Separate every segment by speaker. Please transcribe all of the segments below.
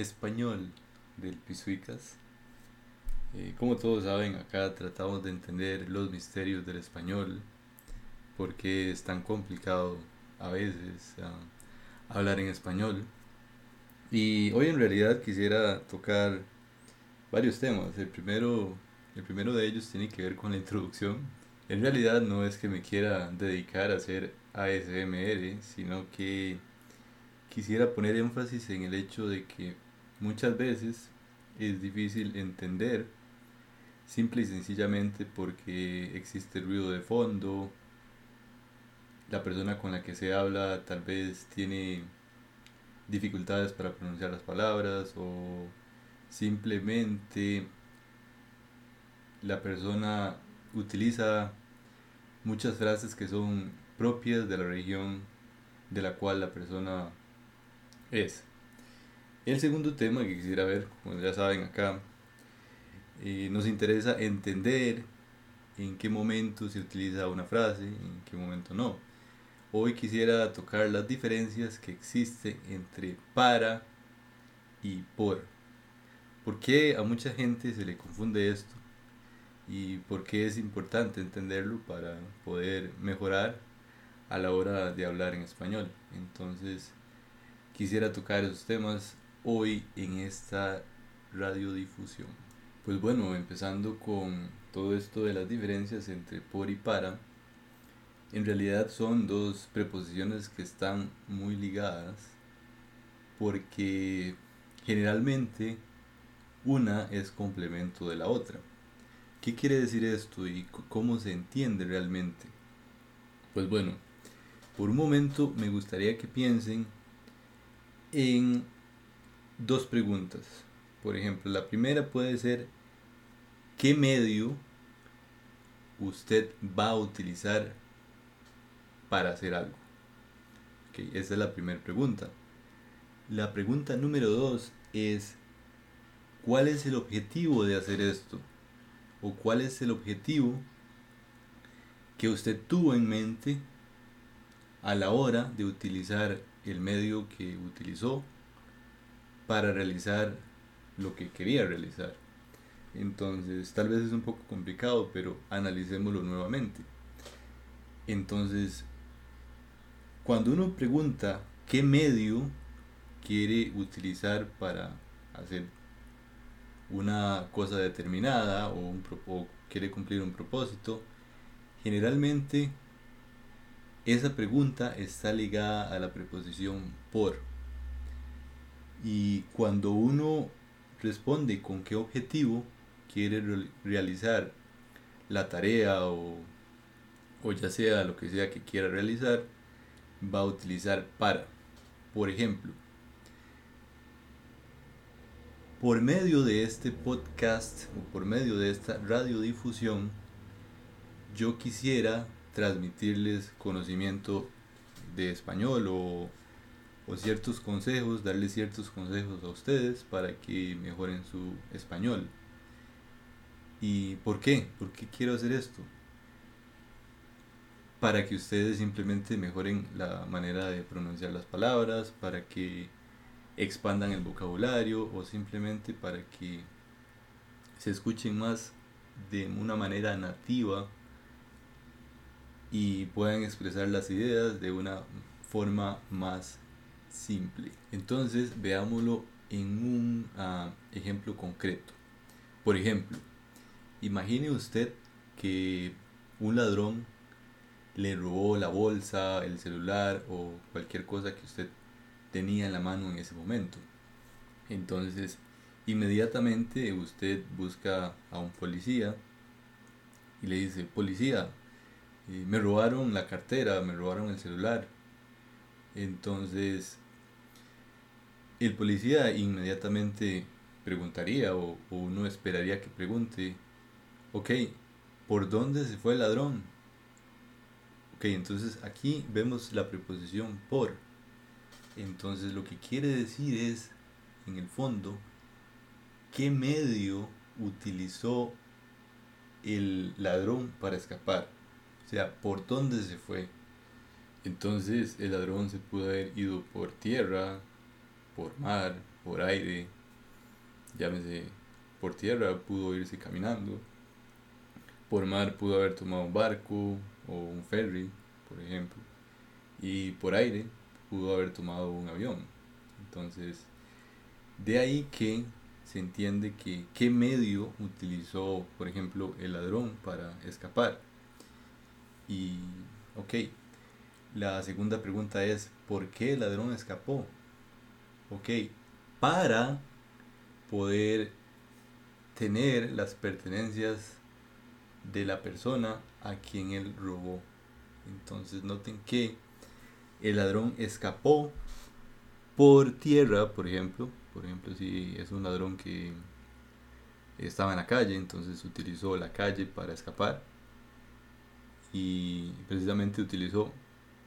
Speaker 1: español del Pisuicas. Eh, como todos saben, acá tratamos de entender los misterios del español, porque es tan complicado a veces ah, hablar en español. Y hoy en realidad quisiera tocar varios temas. El primero, el primero de ellos tiene que ver con la introducción en realidad no es que me quiera dedicar a hacer ASMR, sino que quisiera poner énfasis en el hecho de que muchas veces es difícil entender simple y sencillamente porque existe ruido de fondo, la persona con la que se habla tal vez tiene dificultades para pronunciar las palabras o simplemente la persona utiliza muchas frases que son propias de la región de la cual la persona es. El segundo tema que quisiera ver, como ya saben acá, eh, nos interesa entender en qué momento se utiliza una frase, en qué momento no. Hoy quisiera tocar las diferencias que existen entre para y por. ¿Por qué a mucha gente se le confunde esto? y por qué es importante entenderlo para poder mejorar a la hora de hablar en español. Entonces, quisiera tocar esos temas hoy en esta radiodifusión. Pues bueno, empezando con todo esto de las diferencias entre por y para, en realidad son dos preposiciones que están muy ligadas porque generalmente una es complemento de la otra. ¿Qué quiere decir esto y cómo se entiende realmente? Pues bueno, por un momento me gustaría que piensen en dos preguntas. Por ejemplo, la primera puede ser, ¿qué medio usted va a utilizar para hacer algo? esa es la primera pregunta. La pregunta número dos es, ¿cuál es el objetivo de hacer esto? o cuál es el objetivo que usted tuvo en mente a la hora de utilizar el medio que utilizó para realizar lo que quería realizar. Entonces, tal vez es un poco complicado, pero analicémoslo nuevamente. Entonces, cuando uno pregunta qué medio quiere utilizar para hacer una cosa determinada o, un, quiere cumplir un propósito, generalmente esa pregunta está ligada a la preposición por. Y cuando uno responde con qué objetivo quiere realizar la tarea o, o ya sea lo que sea que quiera realizar, va a utilizar para. Por ejemplo, por medio de este podcast o por medio de esta radiodifusión, yo quisiera transmitirles conocimiento de español o, o, ciertos consejos, darles ciertos consejos a ustedes para que mejoren su español. ¿Y por qué? ¿Por qué quiero hacer esto? Para que ustedes simplemente mejoren la manera de pronunciar las palabras, para que expandan el vocabulario o simplemente para que se escuchen más de una manera nativa y puedan expresar las ideas de una forma más simple. Entonces veámoslo en un ah, ejemplo concreto. Por ejemplo, imagine usted que un ladrón le robó la bolsa, el celular o cualquier cosa que usted tenía en la mano en ese momento. Entonces, inmediatamente usted busca a un policía y le dice, policía, eh, me robaron la cartera, me robaron el celular. Entonces, el policía inmediatamente preguntaría o, o uno esperaría que pregunte, ok, ¿por dónde se fue el ladrón? Ok, entonces aquí vemos la preposición por entonces lo que quiere decir es, en el fondo, qué medio utilizó el ladrón para escapar. O sea, por dónde se fue. Entonces el ladrón se pudo haber ido por tierra, por mar, por aire, llámese por tierra, pudo irse caminando, por mar pudo haber tomado un barco o un ferry, por ejemplo, y por aire pudo haber tomado un avión. Entonces, de ahí que se entiende que qué medio utilizó, por ejemplo, el ladrón para escapar. Y, ok, la segunda pregunta es, ¿por qué el ladrón escapó? Ok, para poder tener las pertenencias de la persona a quien él robó. Entonces noten que el ladrón escapó por tierra, por ejemplo. Por ejemplo, si es un ladrón que estaba en la calle, entonces utilizó la calle para escapar. Y precisamente utilizó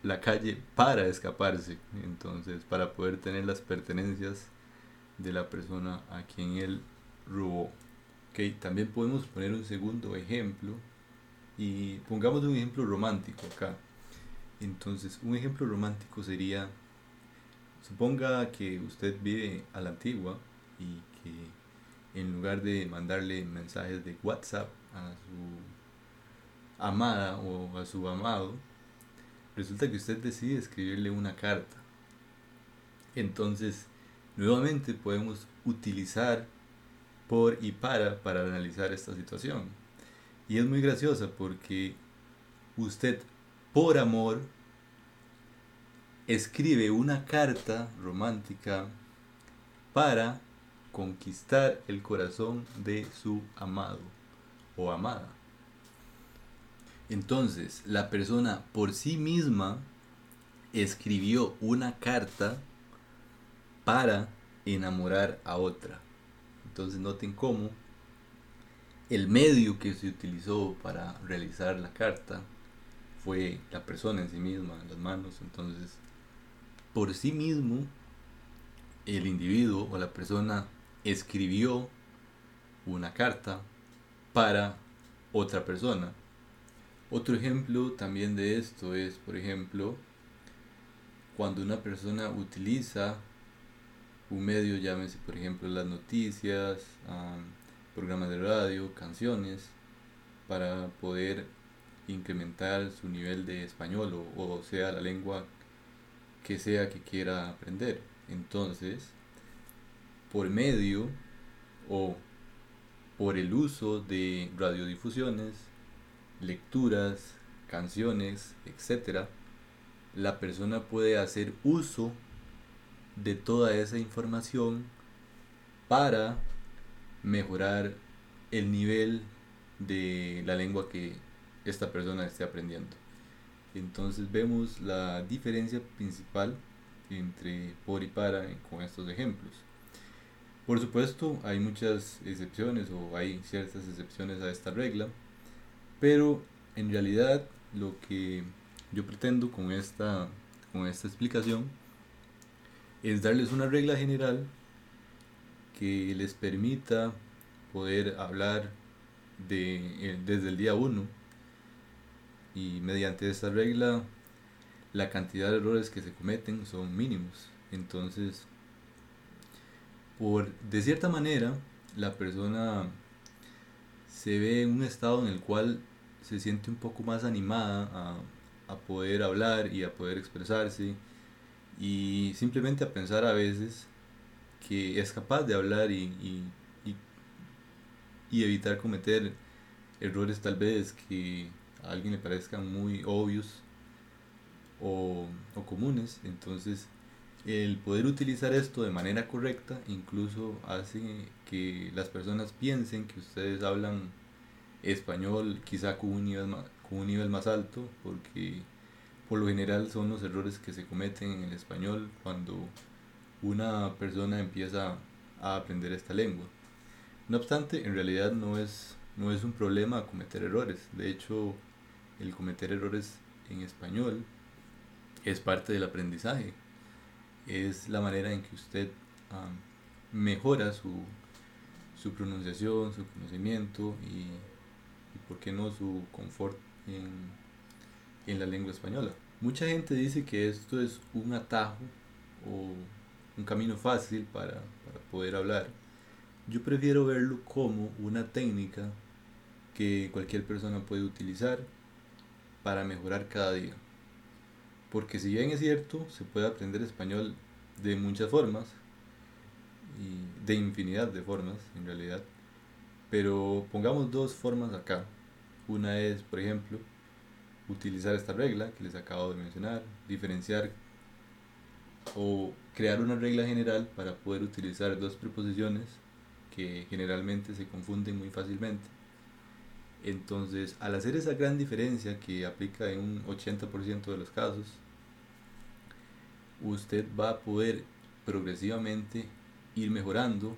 Speaker 1: la calle para escaparse. Entonces, para poder tener las pertenencias de la persona a quien él robó. Okay, también podemos poner un segundo ejemplo y pongamos un ejemplo romántico acá. Entonces, un ejemplo romántico sería, suponga que usted vive a la antigua y que en lugar de mandarle mensajes de WhatsApp a su amada o a su amado, resulta que usted decide escribirle una carta. Entonces, nuevamente podemos utilizar por y para para analizar esta situación. Y es muy graciosa porque usted por amor escribe una carta romántica para conquistar el corazón de su amado o amada. Entonces, la persona por sí misma escribió una carta para enamorar a otra. Entonces noten cómo el medio que se utilizó para realizar la carta fue la persona en sí misma, las manos. Entonces, por sí mismo, el individuo o la persona escribió una carta para otra persona. Otro ejemplo también de esto es, por ejemplo, cuando una persona utiliza un medio, llámese por ejemplo las noticias, programas de radio, canciones, para poder incrementar su nivel de español o, o sea la lengua que sea que quiera aprender. Entonces, por medio o por el uso de radiodifusiones, lecturas, canciones, etc., la persona puede hacer uso de toda esa información para mejorar el nivel de la lengua que esta persona esté aprendiendo. Entonces vemos la diferencia principal entre por y para con estos ejemplos. Por supuesto, hay muchas excepciones o hay ciertas excepciones a esta regla, pero en realidad lo que yo pretendo con esta, con esta explicación es darles una regla general que les permita poder hablar de, eh, desde el día 1 y mediante esta regla la cantidad de errores que se cometen son mínimos. Entonces, por de cierta manera, la persona se ve en un estado en el cual se siente un poco más animada a, a poder hablar y a poder expresarse y simplemente a pensar a veces que es capaz de hablar y, y, y, evitar cometer errores tal vez que a alguien le parezcan muy obvios o, o comunes. Entonces, el poder utilizar esto de manera correcta incluso hace que las personas piensen que ustedes hablan español quizá con un nivel más, con un nivel más alto porque por lo general son los errores que se cometen en el español cuando una persona empieza a aprender esta lengua. No obstante, en realidad no es, no es un problema cometer errores. De hecho, el cometer errores en español es parte del aprendizaje. Es la manera en que usted mejora su, su, pronunciación, su conocimiento y, por qué no, su confort en, en la lengua española. Mucha gente dice que esto es un atajo o un camino fácil para, para poder hablar. Yo prefiero verlo como una técnica que cualquier persona puede utilizar para mejorar cada día. Porque si bien es cierto, se puede aprender español de muchas formas, y de infinidad de formas en realidad, pero pongamos dos formas acá. Una es, por ejemplo, utilizar esta regla que les acabo de mencionar, diferenciar o crear una regla general para poder utilizar dos preposiciones que generalmente se confunden muy fácilmente. Entonces, al hacer esa gran diferencia que aplica en un 80% de los casos, usted va a poder progresivamente ir mejorando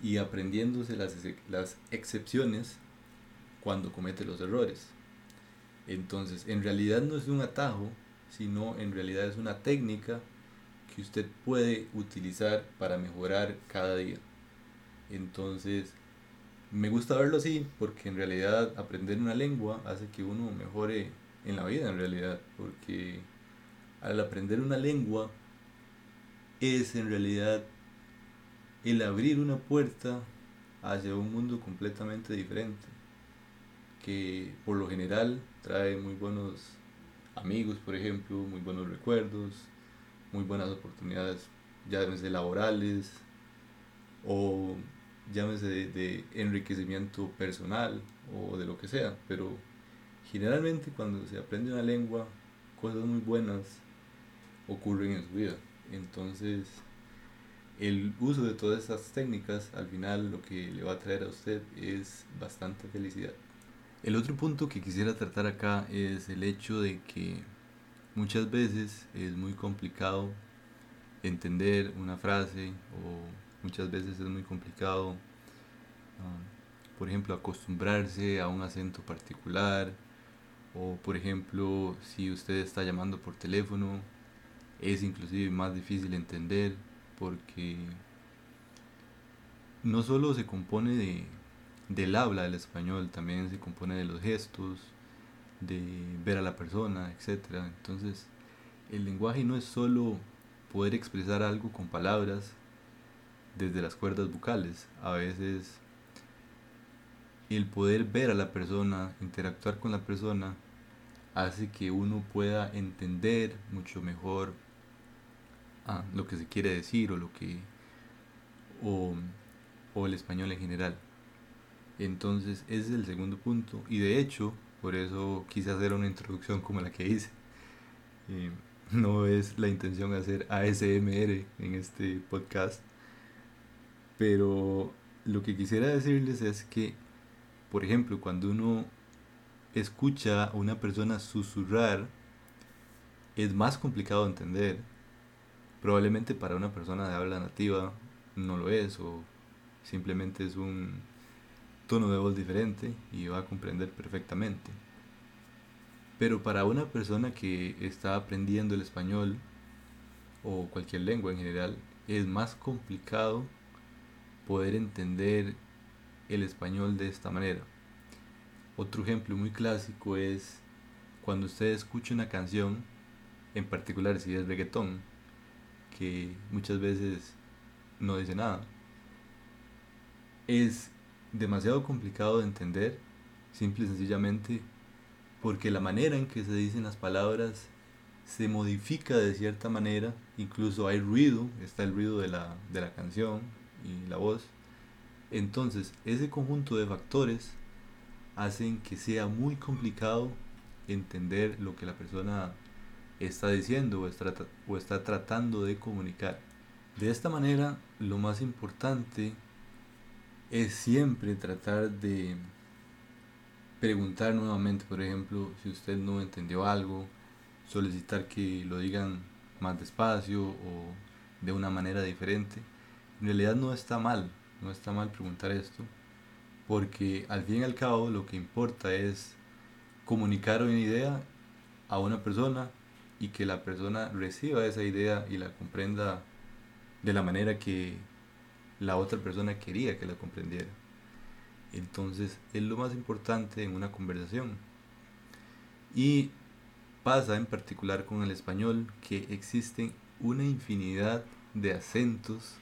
Speaker 1: y aprendiéndose las, las excepciones cuando comete los errores. Entonces, en realidad no es un atajo, sino en realidad es una técnica que usted puede utilizar para mejorar cada día. Entonces, me gusta verlo así porque en realidad aprender una lengua hace que uno mejore en la vida en realidad, porque al aprender una lengua es en realidad el abrir una puerta hacia un mundo completamente diferente, que por lo general trae muy buenos amigos, por ejemplo, muy buenos recuerdos, muy buenas oportunidades, llámese laborales o llámese de, de enriquecimiento personal o de lo que sea, pero generalmente cuando se aprende una lengua, cosas muy buenas ocurren en su vida. Entonces, el uso de todas esas técnicas al final lo que le va a traer a usted es bastante felicidad. El otro punto que quisiera tratar acá es el hecho de que muchas veces es muy complicado entender una frase o muchas veces es muy complicado, por ejemplo, acostumbrarse a un acento particular o por ejemplo, si usted está llamando por teléfono, es inclusive más difícil entender porque no solo se compone de, del habla del español, también se compone de los gestos, de ver a la persona, etc. Entonces, el lenguaje no es solo poder expresar algo con palabras desde las cuerdas vocales, a veces el poder ver a la persona, interactuar con la persona, hace que uno pueda entender mucho mejor a lo que se quiere decir o lo que o, o el español en general. Entonces ese es el segundo punto y de hecho por eso quise hacer una introducción como la que hice. Eh, no es la intención hacer ASMR en este podcast, pero lo que quisiera decirles es que, por ejemplo, cuando uno escucha a una persona susurrar, es más complicado de entender Probablemente para una persona de habla nativa no lo es o simplemente es un tono de voz diferente y va a comprender perfectamente. Pero para una persona que está aprendiendo el español o cualquier lengua en general, es más complicado poder entender el español de esta manera. Otro ejemplo muy clásico es cuando usted escucha una canción, en particular si es reggaetón, que muchas veces no dice nada. Es demasiado complicado de entender, simple y sencillamente, porque la manera en que se dicen las palabras se modifica de cierta manera, incluso hay ruido, está el ruido de la, de la canción y la voz. Entonces, ese conjunto de factores hacen que sea muy complicado entender lo que la persona está diciendo o está, o está tratando de comunicar. De esta manera, lo más importante es siempre tratar de preguntar nuevamente, por ejemplo, si usted no entendió algo, solicitar que lo digan más despacio o de una manera diferente. En realidad no está mal, no está mal preguntar esto, porque al fin y al cabo lo que importa es comunicar una idea a una persona y que la persona reciba esa idea y la comprenda de la manera que la otra persona quería que la comprendiera. Entonces es lo más importante en una conversación. Y pasa en particular con el español que existen una infinidad de acentos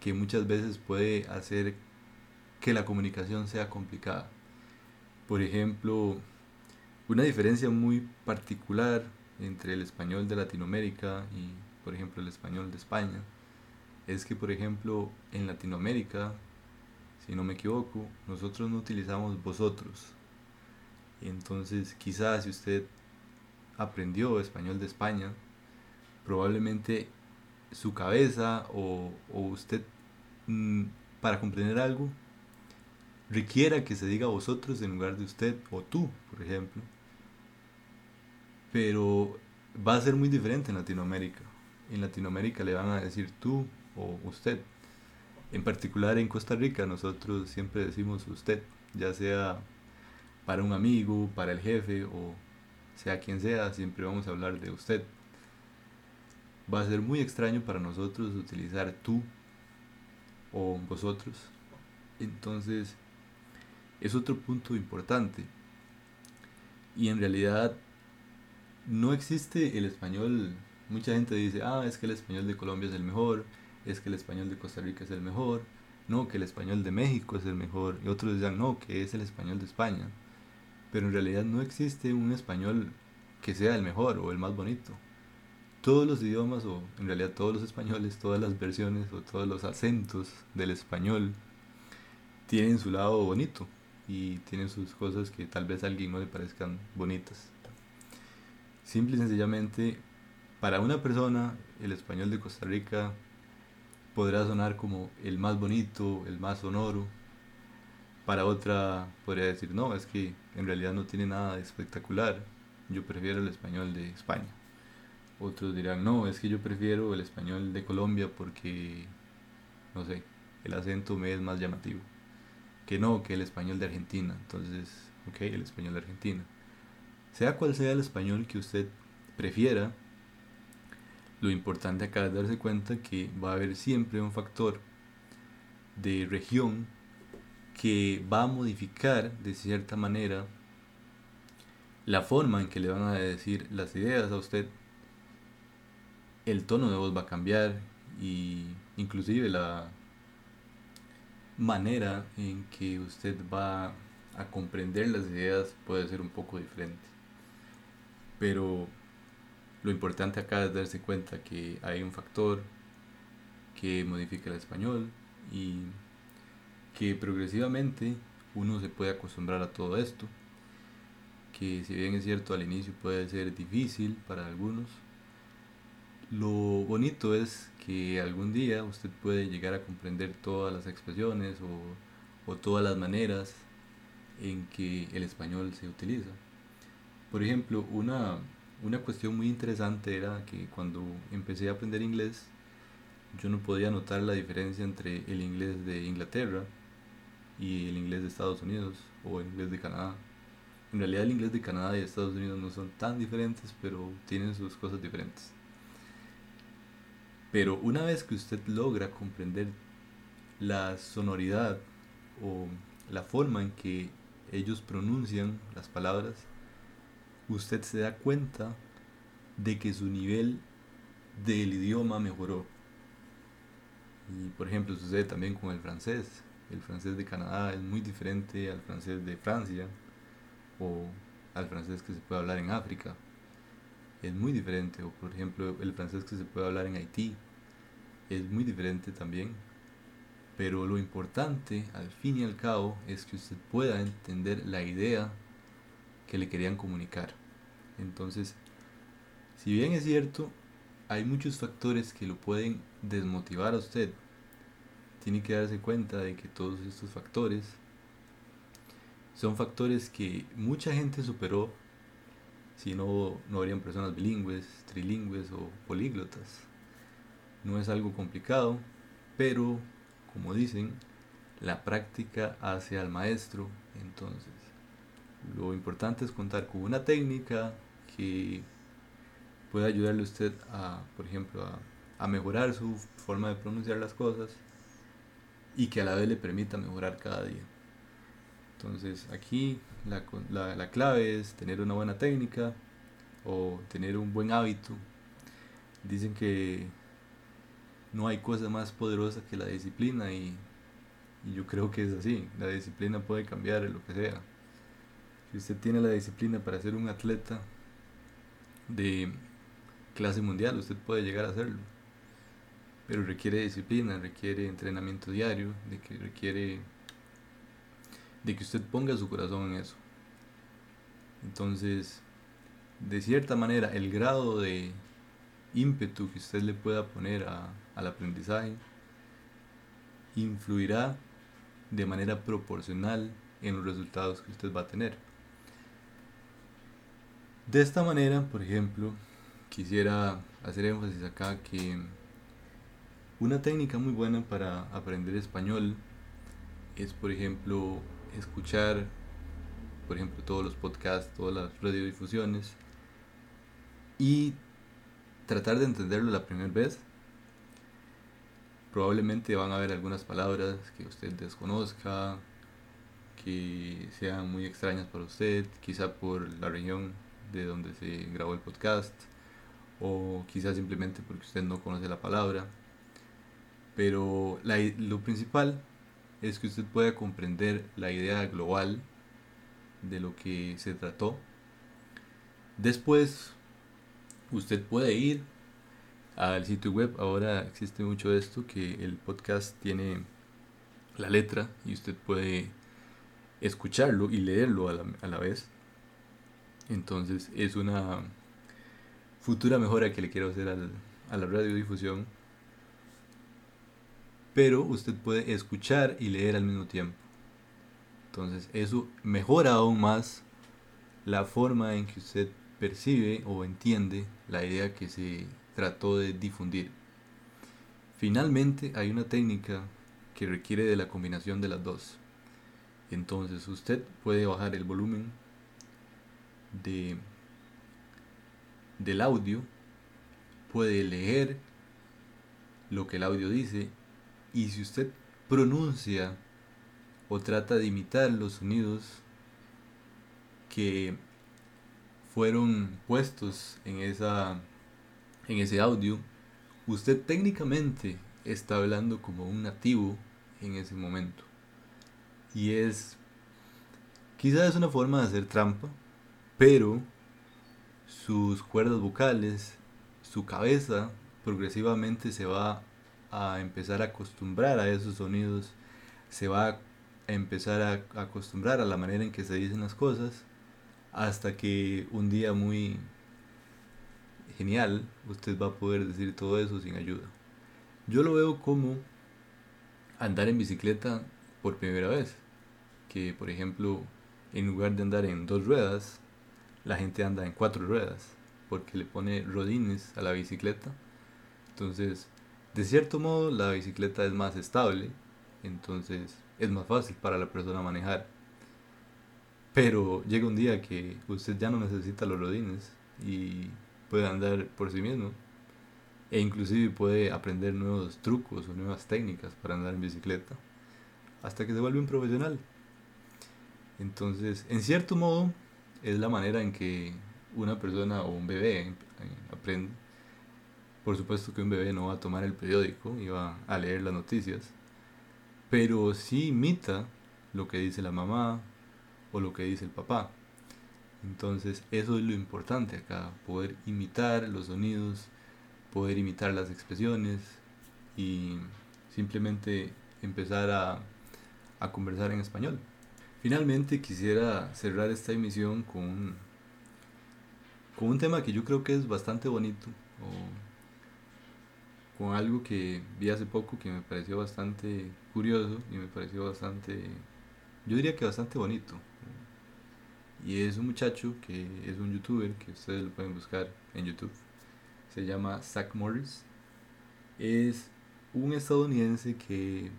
Speaker 1: que muchas veces puede hacer que la comunicación sea complicada. Por ejemplo, una diferencia muy particular entre el español de Latinoamérica y, por ejemplo, el español de España es que, por ejemplo, en Latinoamérica, si no me equivoco, nosotros no utilizamos vosotros. Entonces, quizás si usted aprendió español de España, probablemente su cabeza o, usted mm, para comprender algo requiera que se diga vosotros en lugar de usted o tú, por ejemplo. Pero va a ser muy diferente en Latinoamérica. En Latinoamérica le van a decir tú o usted. En particular en Costa Rica nosotros siempre decimos usted, ya sea para un amigo, para el jefe o sea quien sea, siempre vamos a hablar de usted. Va a ser muy extraño para nosotros utilizar tú o vosotros. Entonces, es otro punto importante. Y en realidad no existe el español. Mucha gente dice, ah, es que el español de Colombia es el mejor, es que el español de Costa Rica es el mejor, no, que el español de México es el mejor, y otros dicen, no, que es el español de España. Pero en realidad no existe un español que sea el mejor o el más bonito. Todos los idiomas, o en realidad todos los españoles, todas las versiones o todos los acentos del español tienen su lado bonito y tienen sus cosas que tal vez a alguien no le parezcan bonitas. Simple y sencillamente, para una persona, el español de Costa Rica podrá sonar como el más bonito, el más sonoro. Para otra podría decir, no, es que en realidad no tiene nada de espectacular. Yo prefiero el español de España. Otros dirán, no, es que yo prefiero el español de Colombia porque, no sé, el acento me es más llamativo. Que no, que el español de Argentina. Entonces, ok, el español de Argentina. Sea cual sea el español que usted prefiera, lo importante acá es darse cuenta que va a haber siempre un factor de región que va a modificar de cierta manera la forma en que le van a decir las ideas a usted, el tono de voz va a cambiar y inclusive la manera en que usted va a comprender las ideas puede ser un poco diferente. Pero lo importante acá es darse cuenta que hay un factor que modifica el español y que progresivamente uno se puede acostumbrar a todo esto. Que si bien es cierto al inicio puede ser difícil para algunos, lo bonito es que algún día usted puede llegar a comprender todas las expresiones o, o todas las maneras en que el español se utiliza. Por ejemplo, una, una cuestión muy interesante era que cuando empecé a aprender inglés, yo no podía notar la diferencia entre el inglés de Inglaterra y el inglés de Estados Unidos o el inglés de Canadá. En realidad el inglés de Canadá y Estados Unidos no son tan diferentes, pero tienen sus cosas diferentes. Pero una vez que usted logra comprender la sonoridad o la forma en que ellos pronuncian las palabras, usted se da cuenta de que su nivel del idioma mejoró. Y por ejemplo sucede también con el francés. El francés de Canadá es muy diferente al francés de Francia o al francés que se puede hablar en África. Es muy diferente. O por ejemplo el francés que se puede hablar en Haití. Es muy diferente también. Pero lo importante al fin y al cabo es que usted pueda entender la idea que le querían comunicar. Entonces, si bien es cierto, hay muchos factores que lo pueden desmotivar a usted, tiene que darse cuenta de que todos estos factores son factores que mucha gente superó si no, no habrían personas bilingües, trilingües o políglotas. No es algo complicado, pero como dicen, la práctica hace al maestro. Entonces, lo importante es contar con una técnica que pueda ayudarle usted a, por ejemplo, a, mejorar su forma de pronunciar las cosas y que a la vez le permita mejorar cada día. Entonces aquí la, la, clave es tener una buena técnica, o tener un buen hábito. Dicen que no hay cosa más poderosa que la disciplina y, y yo creo que es así. La disciplina puede cambiar lo que sea. Si usted tiene la disciplina para ser un atleta de clase mundial, usted puede llegar a hacerlo. Pero requiere disciplina, requiere entrenamiento diario, de que requiere de que usted ponga su corazón en eso. Entonces, de cierta manera, el grado de ímpetu que usted le pueda poner al aprendizaje influirá de manera proporcional en los resultados que usted va a tener. De esta manera, por ejemplo, quisiera hacer énfasis acá que una técnica muy buena para aprender español es, por ejemplo, escuchar, por ejemplo, todos los podcasts, todas las radiodifusiones y tratar de entenderlo la primera vez. Probablemente van a haber algunas palabras que usted desconozca, que sean muy extrañas para usted, quizá por la región de donde se grabó el podcast, o quizá simplemente porque usted no conoce la palabra. Pero lo principal es que usted pueda comprender la idea global de lo que se trató. Después, usted puede ir al sitio web. Ahora existe mucho esto que el podcast tiene la letra y usted puede escucharlo y leerlo a la, a la vez. Entonces es una futura mejora que le quiero hacer al, a la radiodifusión pero usted puede escuchar y leer al mismo tiempo. Entonces eso mejora aún más la forma en que usted percibe o entiende la idea que se trató de difundir. Finalmente hay una técnica que requiere de la combinación de las dos. Entonces usted puede bajar el volumen de, del audio, puede leer lo que el audio dice y si usted pronuncia o trata de imitar los sonidos que fueron puestos en esa en ese audio, usted técnicamente está hablando como un nativo en ese momento. Y es quizás es una forma de hacer trampa, pero sus cuerdas vocales, su cabeza progresivamente se va a empezar a acostumbrar a esos sonidos, se va a empezar a acostumbrar a la manera en que se dicen las cosas, hasta que un día muy genial usted va a poder decir todo eso sin ayuda. Yo lo veo como andar en bicicleta por primera vez, que por ejemplo en lugar de andar en dos ruedas, la gente anda en cuatro ruedas, porque le pone rodines a la bicicleta. Entonces, de cierto modo, la bicicleta es más estable, entonces es más fácil para la persona manejar. Pero llega un día que usted ya no necesita los rodines y puede andar por sí mismo. E inclusive puede aprender nuevos trucos o nuevas técnicas para andar en bicicleta. Hasta que se vuelve un profesional. Entonces, en cierto modo, es la manera en que una persona o un bebé aprende por supuesto que un bebé no va a tomar el periódico y va a leer las noticias, pero sí imita lo que dice la mamá o lo que dice el papá. Entonces eso es lo importante acá, poder imitar los sonidos, poder imitar las expresiones y simplemente empezar a, a conversar en español. Finalmente quisiera cerrar esta emisión con con un tema que yo creo que es bastante bonito con algo que vi hace poco que me pareció bastante curioso y me pareció bastante, yo diría que bastante bonito. Y es un muchacho que es un youtuber que ustedes lo pueden buscar en YouTube. Se llama Zach Morris. Es un estadounidense que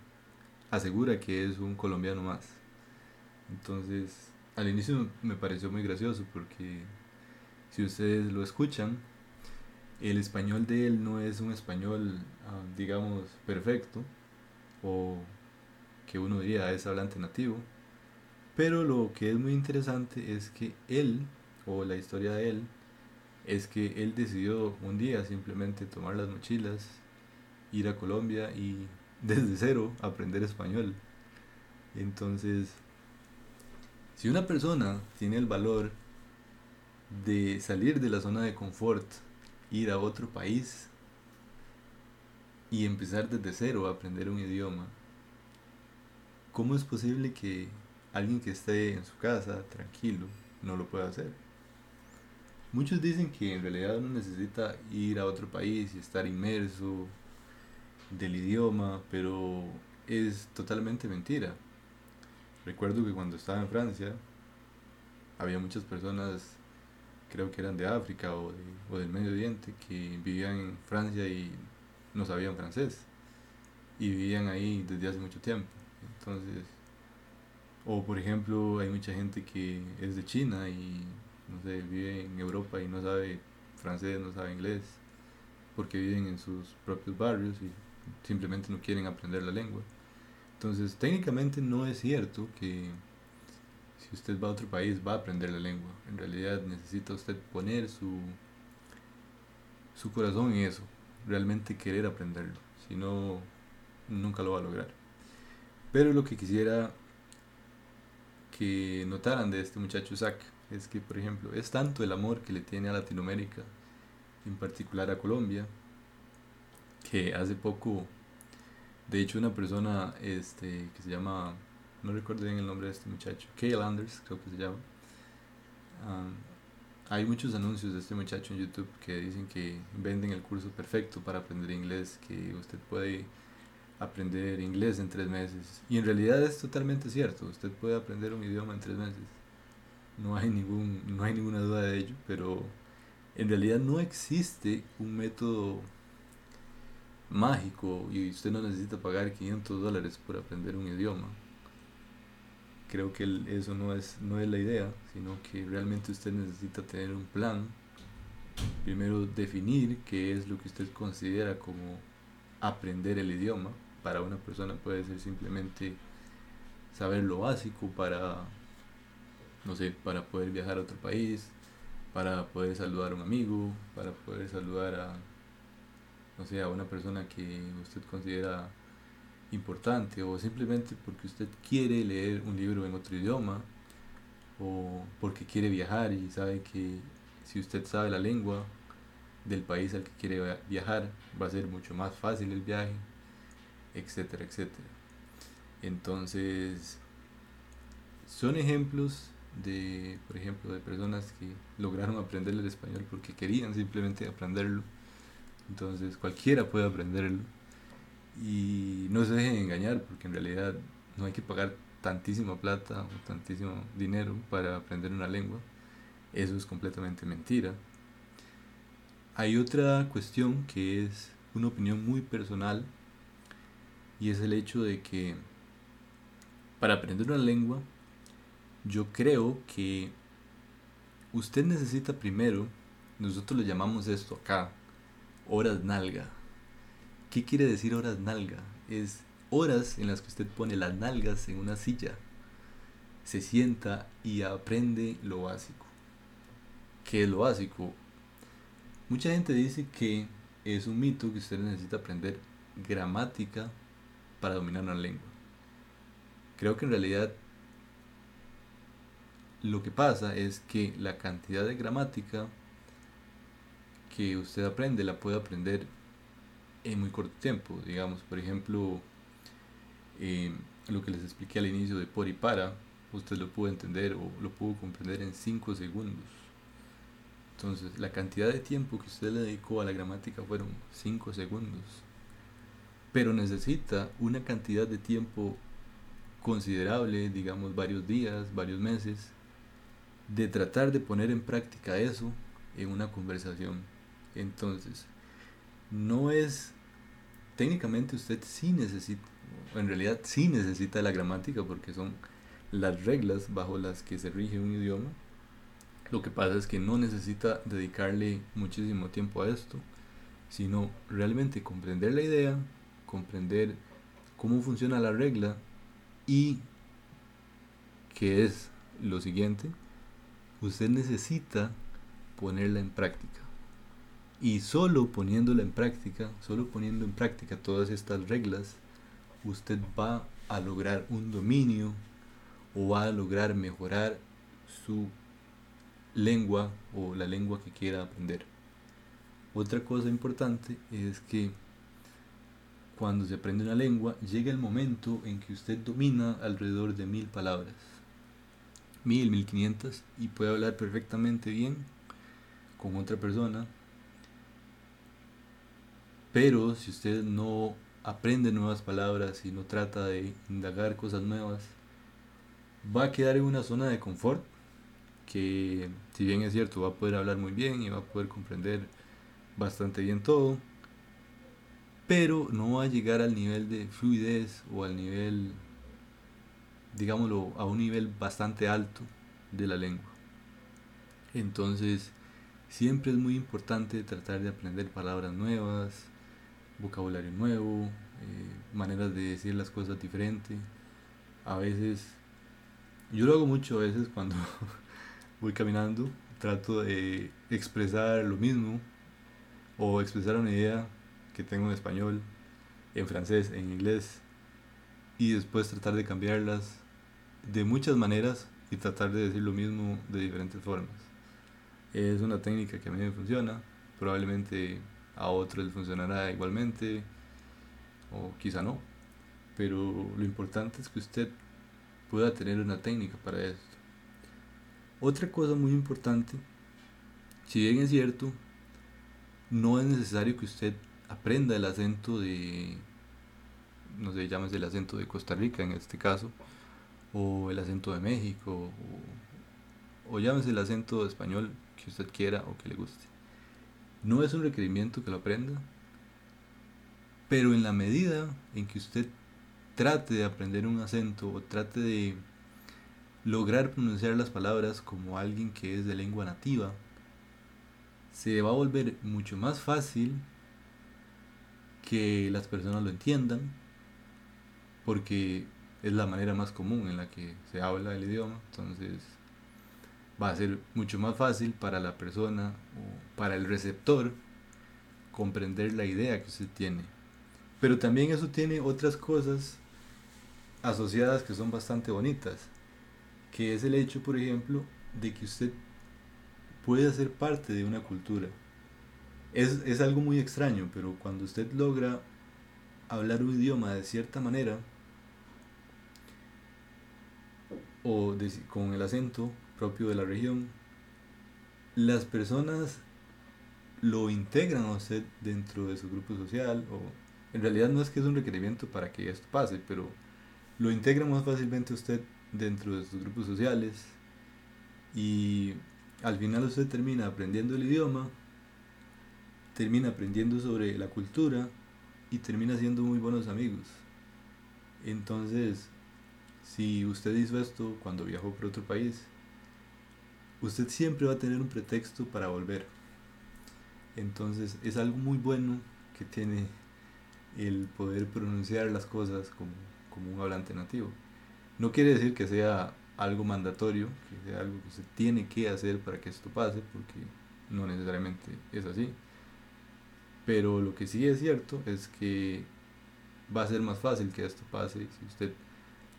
Speaker 1: asegura que es un colombiano más. Entonces, al inicio me pareció muy gracioso porque si ustedes lo escuchan, el español de él no es un español, ah, digamos, perfecto, o que uno diría es hablante nativo, pero lo que es muy interesante es que él, o la historia de él, es que él decidió un día simplemente tomar las mochilas, ir a Colombia y desde cero aprender español. Entonces, si una persona tiene el valor de salir de la zona de confort, ir a otro país y empezar desde cero a aprender un idioma, ¿cómo es posible que alguien que esté en su casa tranquilo no lo pueda hacer? Muchos dicen que en realidad uno necesita ir a otro país y estar inmerso del idioma, pero es totalmente mentira. Recuerdo que cuando estaba en Francia había muchas personas, creo que eran de África o, o del Medio Oriente, que vivían en Francia y no sabían francés y vivían ahí desde hace mucho tiempo. Entonces, o por ejemplo, hay mucha gente que es de China y no sé, vive en Europa y no sabe francés, no sabe inglés, porque viven en sus propios barrios y simplemente no quieren aprender la lengua. Entonces, técnicamente no es cierto que si usted va a otro país va a aprender la lengua. En realidad necesita usted poner su, su corazón en eso, realmente querer aprenderlo. Si no, nunca lo va a lograr. Pero lo que quisiera que notaran de este muchacho Zach es que, por ejemplo, es tanto el amor que le tiene a Latinoamérica, en particular a Colombia, que hace poco, de hecho, una persona este, que se llama, no recuerdo bien el nombre de este muchacho, Kay Landers, creo que se llama. hay muchos anuncios de este muchacho en YouTube que dicen que venden el curso perfecto para aprender inglés, que usted puede aprender inglés en tres meses. Y en realidad es totalmente cierto, usted puede aprender un idioma en tres meses no hay, ningún, no hay ninguna duda de ello, pero en realidad no existe un método mágico y usted no necesita pagar 500 dólares por aprender un idioma. Creo que eso no es, no es la idea, sino que realmente usted necesita tener un plan. Primero definir qué es lo que usted considera como aprender el idioma. Para una persona puede ser simplemente saber lo básico para no sé, para poder viajar a otro país, para poder saludar a un amigo, para poder saludar a, no sé, a una persona que usted considera importante o simplemente porque usted quiere leer un libro en otro idioma o porque quiere viajar y sabe que si usted sabe la lengua del país al que quiere viajar va a ser mucho más fácil el viaje, etcétera, etcétera. Entonces, son ejemplos de, por ejemplo, de personas que lograron aprender el español porque querían simplemente aprenderlo. Entonces cualquiera puede aprenderlo. Y no se dejen engañar porque en realidad no hay que pagar tantísima plata o tantísimo dinero para aprender una lengua. Eso es completamente mentira. Hay otra cuestión que es una opinión muy personal y es el hecho de que para aprender una lengua yo creo que usted necesita primero, nosotros le llamamos esto acá, horas nalga. ¿Qué quiere decir horas nalga? Es horas en las que usted pone las nalgas en una silla, se sienta y aprende lo básico. ¿Qué es lo básico? Mucha gente dice que es un mito que usted necesita aprender gramática para dominar una lengua. Creo que en realidad lo que pasa es que la cantidad de gramática que usted aprende la puede aprender en muy corto tiempo. Digamos, por ejemplo, eh, lo que les expliqué al inicio de por y para, usted lo pudo entender o lo pudo comprender en 5 segundos. Entonces, la cantidad de tiempo que usted le dedicó a la gramática fueron 5 segundos. Pero necesita una cantidad de tiempo considerable, digamos varios días, varios meses, de tratar de poner en práctica eso en una conversación. Entonces, no es, técnicamente usted sí necesita, en realidad sí necesita la gramática porque son las reglas bajo las que se rige un idioma. Lo que pasa es que no necesita dedicarle muchísimo tiempo a esto, sino realmente comprender la idea, comprender cómo funciona la regla y que es lo siguiente, usted necesita ponerla en práctica. Y solo poniéndola en práctica, solo poniendo en práctica todas estas reglas, usted va a lograr un dominio o va a lograr mejorar su lengua o la lengua que quiera aprender. Otra cosa importante es que cuando se aprende una lengua llega el momento en que usted domina alrededor de mil palabras, mil, mil quinientas, y puede hablar perfectamente bien con otra persona. Pero si usted no aprende nuevas palabras y no trata de indagar cosas nuevas, va a quedar en una zona de confort que si bien es cierto va a poder hablar muy bien y va a poder comprender bastante bien todo, pero no va a llegar al nivel de fluidez o al nivel, digámoslo, a un nivel bastante alto de la lengua. Entonces, siempre es muy importante tratar de aprender palabras nuevas, vocabulario nuevo, eh, maneras de decir las cosas diferentes. A veces, yo lo hago mucho a veces cuando voy caminando, trato de expresar lo mismo o expresar una idea que tengo en español, en francés, en inglés y después tratar de cambiarlas de muchas maneras y tratar de decir lo mismo de diferentes formas. Es una técnica que a mí me funciona, probablemente a otros les funcionará igualmente o quizá no, pero lo importante es que usted pueda tener una técnica para esto. Otra cosa muy importante, si bien es cierto, no es necesario que usted aprenda el acento de, no sé, llámese el acento de Costa Rica en este caso, o el acento de México, o, o llámese el acento español que usted quiera o que le guste. No es un requerimiento que lo aprenda, pero en la medida en que usted trate de aprender un acento o trate de lograr pronunciar las palabras como alguien que es de lengua nativa, se va a volver mucho más fácil que las personas lo entiendan, porque es la manera más común en la que se habla el idioma, entonces va a ser mucho más fácil para la persona o para el receptor comprender la idea que usted tiene. Pero también eso tiene otras cosas asociadas que son bastante bonitas que es el hecho, por ejemplo, de que usted puede ser parte de una cultura. Es, es algo muy extraño, pero cuando usted logra hablar un idioma de cierta manera, o con el acento propio de la región, las personas lo integran a usted dentro de su grupo social, o en realidad no es que es un requerimiento para que esto pase, pero lo integran más fácilmente usted dentro de sus grupos sociales y al final usted termina aprendiendo el idioma, termina aprendiendo sobre la cultura y termina siendo muy buenos amigos. Entonces, si usted hizo esto cuando viajó por otro país, usted siempre va a tener un pretexto para volver. Entonces, es algo muy bueno que tiene el poder pronunciar las cosas como, como un hablante nativo. No quiere decir que sea algo mandatorio, que sea algo que se tiene que hacer para que esto pase, porque no necesariamente es así. Pero lo que sí es cierto es que va a ser más fácil que esto pase si usted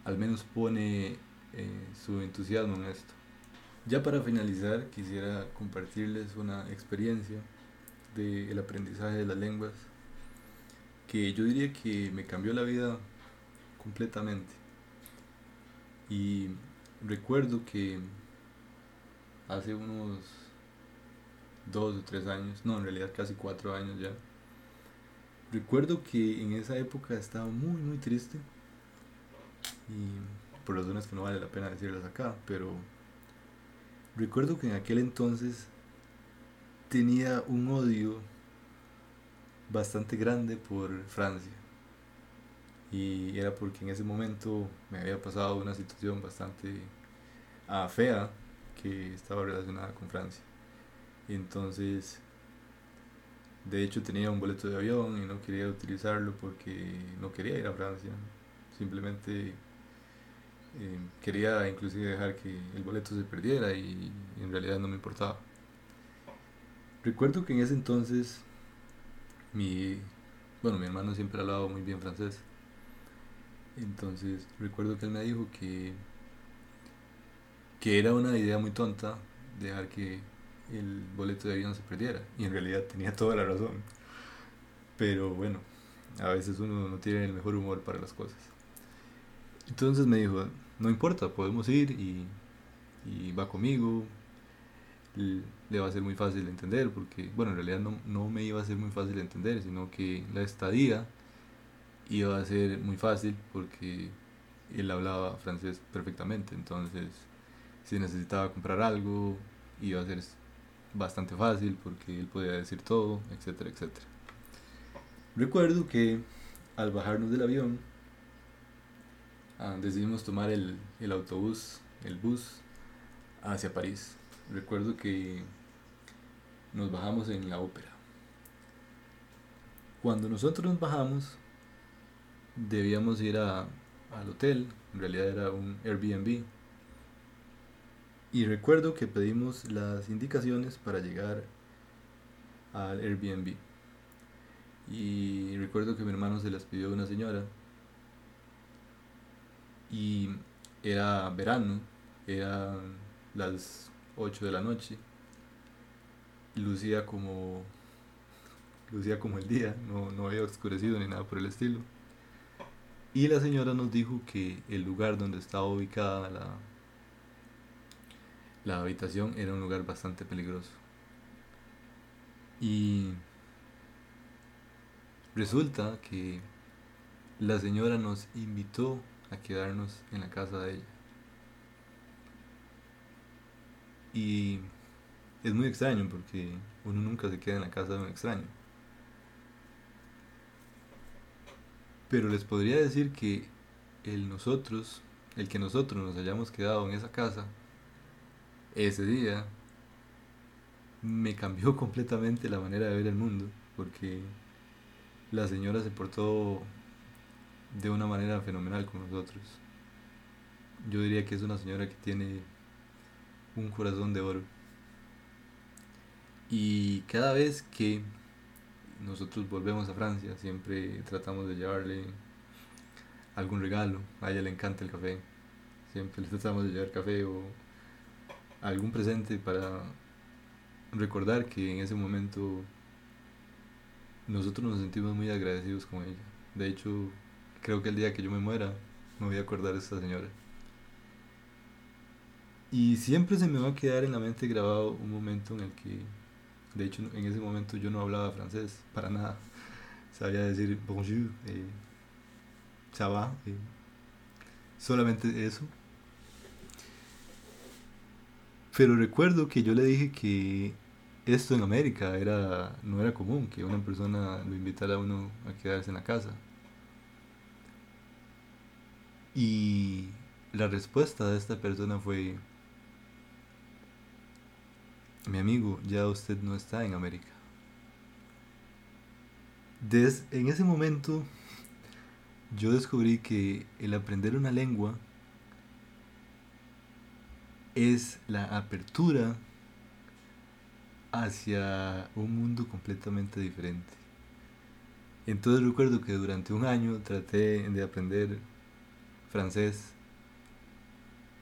Speaker 1: al menos pone eh, su entusiasmo en esto. Ya para finalizar quisiera compartirles una experiencia del aprendizaje de las lenguas que yo diría que me cambió la vida completamente. Y recuerdo que hace unos dos o tres años, no, en realidad casi cuatro años ya, recuerdo que en esa época estaba muy, muy triste. Y por razones que no vale la pena decirlas acá, pero recuerdo que en aquel entonces tenía un odio bastante grande por Francia y era porque en ese momento me había pasado una situación bastante ah, fea que estaba relacionada con Francia. Entonces, de hecho tenía un boleto de avión y no quería utilizarlo porque no quería ir a Francia. Simplemente eh, quería inclusive dejar que el boleto se perdiera y en realidad no me importaba. recuerdo que en ese entonces mi, bueno, mi hermano siempre hablaba muy bien francés. Entonces recuerdo que él me dijo que, que era una idea muy tonta dejar que el boleto de avión se perdiera. Y en realidad tenía toda la razón. Pero bueno, a veces uno no tiene el mejor humor para las cosas. Entonces me dijo, no importa, podemos ir y, y va conmigo. Le va a ser muy fácil de entender, porque, bueno, en realidad no, no me iba a ser muy fácil de entender, sino que la estadía iba a ser muy fácil porque él hablaba francés perfectamente. Entonces, si necesitaba comprar algo, iba a ser bastante fácil porque él podía decir todo, etcétera, etcétera. Recuerdo que al bajarnos del avión, ah, decidimos tomar el, el autobús, el bus, hacia París. Recuerdo que nos bajamos en la ópera. Cuando nosotros nos bajamos, debíamos ir a, al hotel, en realidad era un Airbnb. Y recuerdo que pedimos las indicaciones para llegar al Airbnb. Y recuerdo que mi hermano se las pidió a una señora. Y era verano, eran las 8 de la noche. Lucía como lucía como el día, no, no había oscurecido ni nada por el estilo. Y la señora nos dijo que el lugar donde estaba ubicada la, la habitación era un lugar bastante peligroso. Y resulta que la señora nos invitó a quedarnos en la casa de ella. Y es muy extraño porque uno nunca se queda en la casa de un extraño. Pero les podría decir que el nosotros, el que nosotros nos hayamos quedado en esa casa ese día, me cambió completamente la manera de ver el mundo, porque la señora se portó de una manera fenomenal con nosotros. Yo diría que es una señora que tiene un corazón de oro. Y cada vez que nosotros volvemos a Francia, siempre tratamos de llevarle algún regalo. A ella le encanta el café. Siempre le tratamos de llevar café o algún presente para recordar que en ese momento nosotros nos sentimos muy agradecidos con ella. De hecho, creo que el día que yo me muera me voy a acordar de esta señora. Y siempre se me va a quedar en la mente grabado un momento en el que de hecho, en ese momento yo no hablaba francés para nada. Sabía decir bonjour, eh, ça va, eh, solamente eso. Pero recuerdo que yo le dije que esto en América era, no era común, que una persona lo invitara a uno a quedarse en la casa. Y la respuesta de esta persona fue, mi amigo, ya usted no está en América. Des, en ese momento yo descubrí que el aprender una lengua es la apertura hacia un mundo completamente diferente. Entonces recuerdo que durante un año traté de aprender francés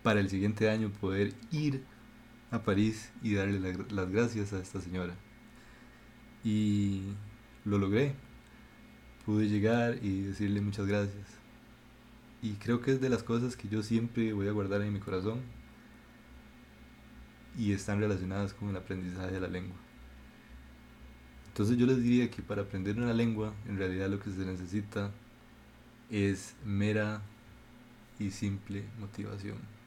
Speaker 1: para el siguiente año poder ir a París y darle las gracias a esta señora. Y lo logré. Pude llegar y decirle muchas gracias. Y creo que es de las cosas que yo siempre voy a guardar en mi corazón y están relacionadas con el aprendizaje de la lengua. Entonces yo les diría que para aprender una lengua, en realidad lo que se necesita es mera y simple motivación.